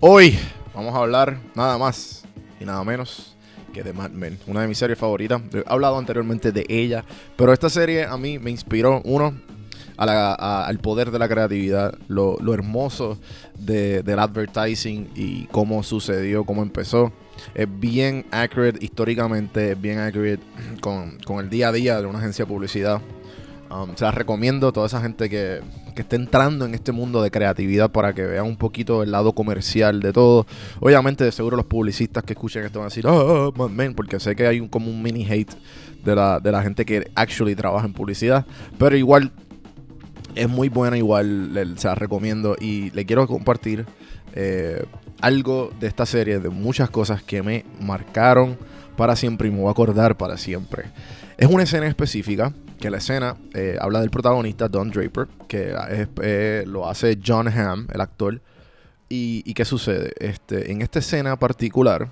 Hoy vamos a hablar nada más y nada menos que de Mad Men, una de mis series favoritas. He hablado anteriormente de ella, pero esta serie a mí me inspiró, uno, al poder de la creatividad, lo, hermoso de- del advertising y cómo sucedió, cómo empezó. Es bien accurate históricamente, es bien accurate con, con el día a día de una agencia de publicidad. Um, se las recomiendo a toda esa gente que, que esté entrando en este mundo de creatividad para que vean un poquito el lado comercial de todo. Obviamente, de seguro los publicistas que escuchen esto van a decir, ah, Mad Men", porque sé que hay un, como un mini hate de la, de la gente que actually trabaja en publicidad. Pero igual, es muy buena, igual se la recomiendo. Y le quiero compartir eh, algo de esta serie, de muchas cosas que me marcaron para siempre y me voy a acordar para siempre. Es una escena específica, que la escena eh, habla del protagonista Don Draper, que eh, lo hace John Hamm, el actor. ¿Y, qué sucede? Este, en esta escena particular,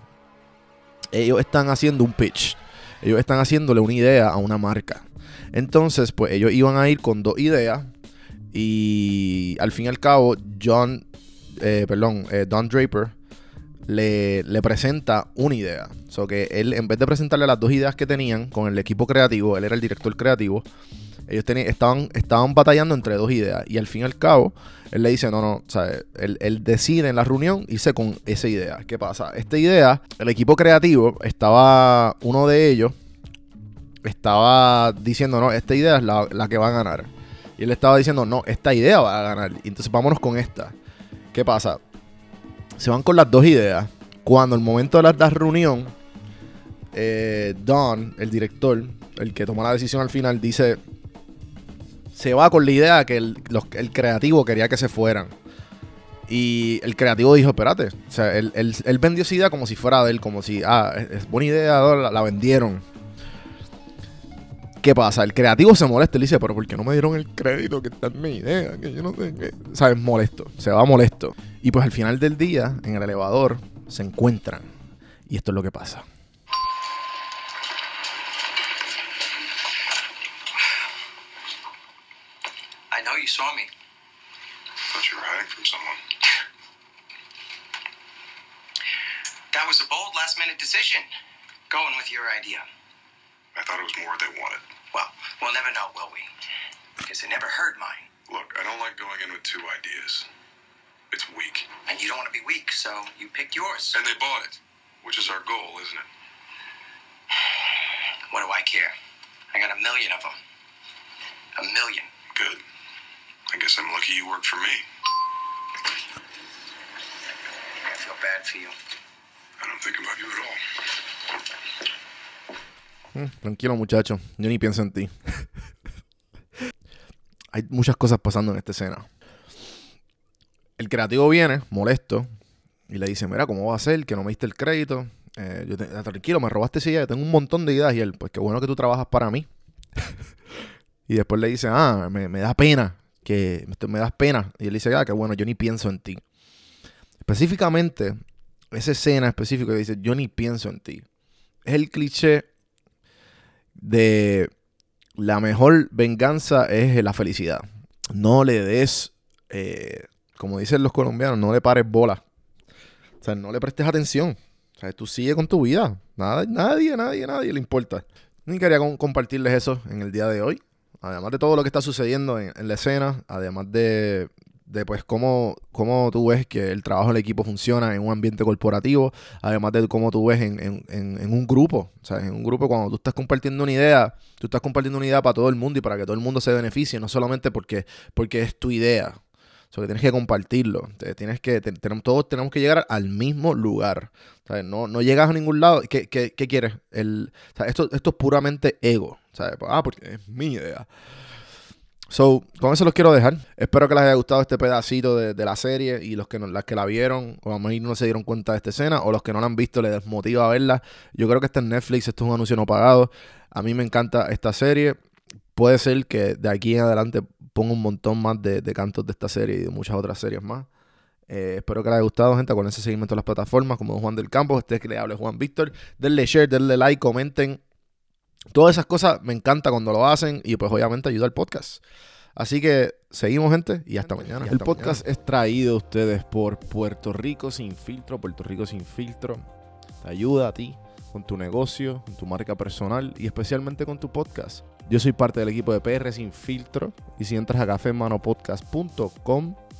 ellos están haciendo un pitch. Ellos están haciéndole una idea a una marca. Entonces, pues ellos iban a ir con dos ideas. Y al fin y al cabo, John, eh, perdón, Don Draper le, presenta una idea. So que él, en vez de presentarle las dos ideas que tenían con el equipo creativo, él era el director creativo. Ellos tenían, estaban, estaban batallando entre dos ideas. Y al fin y al cabo, él le dice: No, no, o sea, él, él decide en la reunión irse con esa idea. ¿Qué pasa? Esta idea, el equipo creativo estaba, uno de ellos estaba diciendo: No, esta idea es la, la que va a ganar. Y él estaba diciendo: No, esta idea va a ganar. Entonces vámonos con esta. ¿Qué pasa? Se van con las dos ideas. Cuando el momento de la, reunión, eh, Don, el director, el que toma la decisión al final, dice: Se va con la idea que el, el creativo quería que se fueran. Y el creativo dijo: Espérate. O sea, él, él- él vendió esa idea como si fuera de él, como si, ah, es, es buena idea, la, la vendieron. ¿Qué pasa? El creativo se molesta y le dice, pero ¿por qué no me dieron el crédito que está en mi idea? Que yo no sé qué. ¿Sabes? Molesto. Se va molesto. Y pues al final del día, en el elevador, se encuentran. Y esto es lo que pasa. I know you saw me. Thought you were hiding from someone. That was a bold last minute decision. Going with your idea. I thought it was more they wanted. Well, we'll never know, will we? Because they never heard mine. Look, I don't like going in with two ideas. It's weak. And you don't want to be weak, so you picked yours. And they bought it, which is our goal, isn't it? What do I care? I got a million of them. A million. Good. I guess I'm lucky you worked for me. I feel bad for you. I don't think about you at all. Tranquilo, muchacho. Yo ni pienso en ti. Hay muchas cosas pasando en esta escena. El creativo viene, molesto, y le dice, mira, ¿cómo va a ser? Que no me diste el crédito. Eh, yo ah, tranquilo, me robaste esa yo tengo un montón de ideas. Y él, pues qué bueno que tú trabajas para mí. y después le dice, ah, me, me da pena, que me, me das pena. Y él dice, ah, qué bueno, yo ni pienso en ti. Específicamente, esa escena específica que dice, yo ni pienso en ti. Es el cliché de la mejor venganza es la felicidad. No le des, eh, como dicen los colombianos, no le pares bola. O sea, no le prestes atención. O sea, tú sigue con tu vida. Nada, nadie, nadie, nadie le importa. Ni quería compartirles eso en el día de hoy. Además de todo lo que está sucediendo en, en la escena, además de, de pues cómo, cómo tú ves que el trabajo del equipo funciona en un ambiente corporativo, además de cómo tú ves en, en- en- un grupo. O sea, en un grupo cuando tú estás compartiendo una idea, tú estás compartiendo una idea para todo el mundo y para que todo el mundo se beneficie, no solamente porque, porque es tu idea. O sea, que tienes que compartirlo. Tienes que, te- tenemos, todos tenemos que llegar al mismo lugar. O sea, no, no llegas a ningún lado. ¿Qué, qué- qué quieres? El, o sea, esto, esto es puramente ego. Ah, porque es mi idea. So, con eso los quiero dejar. Espero que les haya gustado este pedacito de, la serie y los que no, las que la vieron o a lo mejor no se dieron cuenta de esta escena o los que no la han visto les desmotiva a verla. Yo creo que está en Netflix, esto es un anuncio no pagado. A mí me encanta esta serie. Puede ser que de aquí en adelante ponga un montón más de, cantos de esta serie y de muchas otras series más. Eh, espero que les haya gustado, gente. Ese seguimiento en las plataformas, como Juan del Campo, este que le hable Juan Víctor. Denle share, denle like, comenten. Todas esas cosas me encanta cuando lo hacen y pues obviamente ayuda al podcast. Así que seguimos gente y hasta mañana. El podcast es traído a ustedes por Puerto Rico Sin Filtro. Puerto Rico Sin Filtro te ayuda a ti con tu negocio, con tu marca personal y especialmente con tu podcast. Yo soy parte del equipo de PR Sin Filtro y si entras a cafemanopodcast.com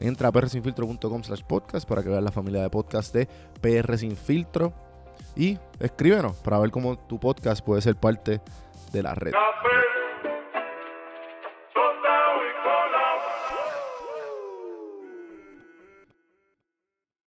Entra a prsinfiltro.com slash podcast para que veas la familia de podcast de PR Sin Filtro. Y escríbenos para ver cómo tu podcast puede ser parte de la red.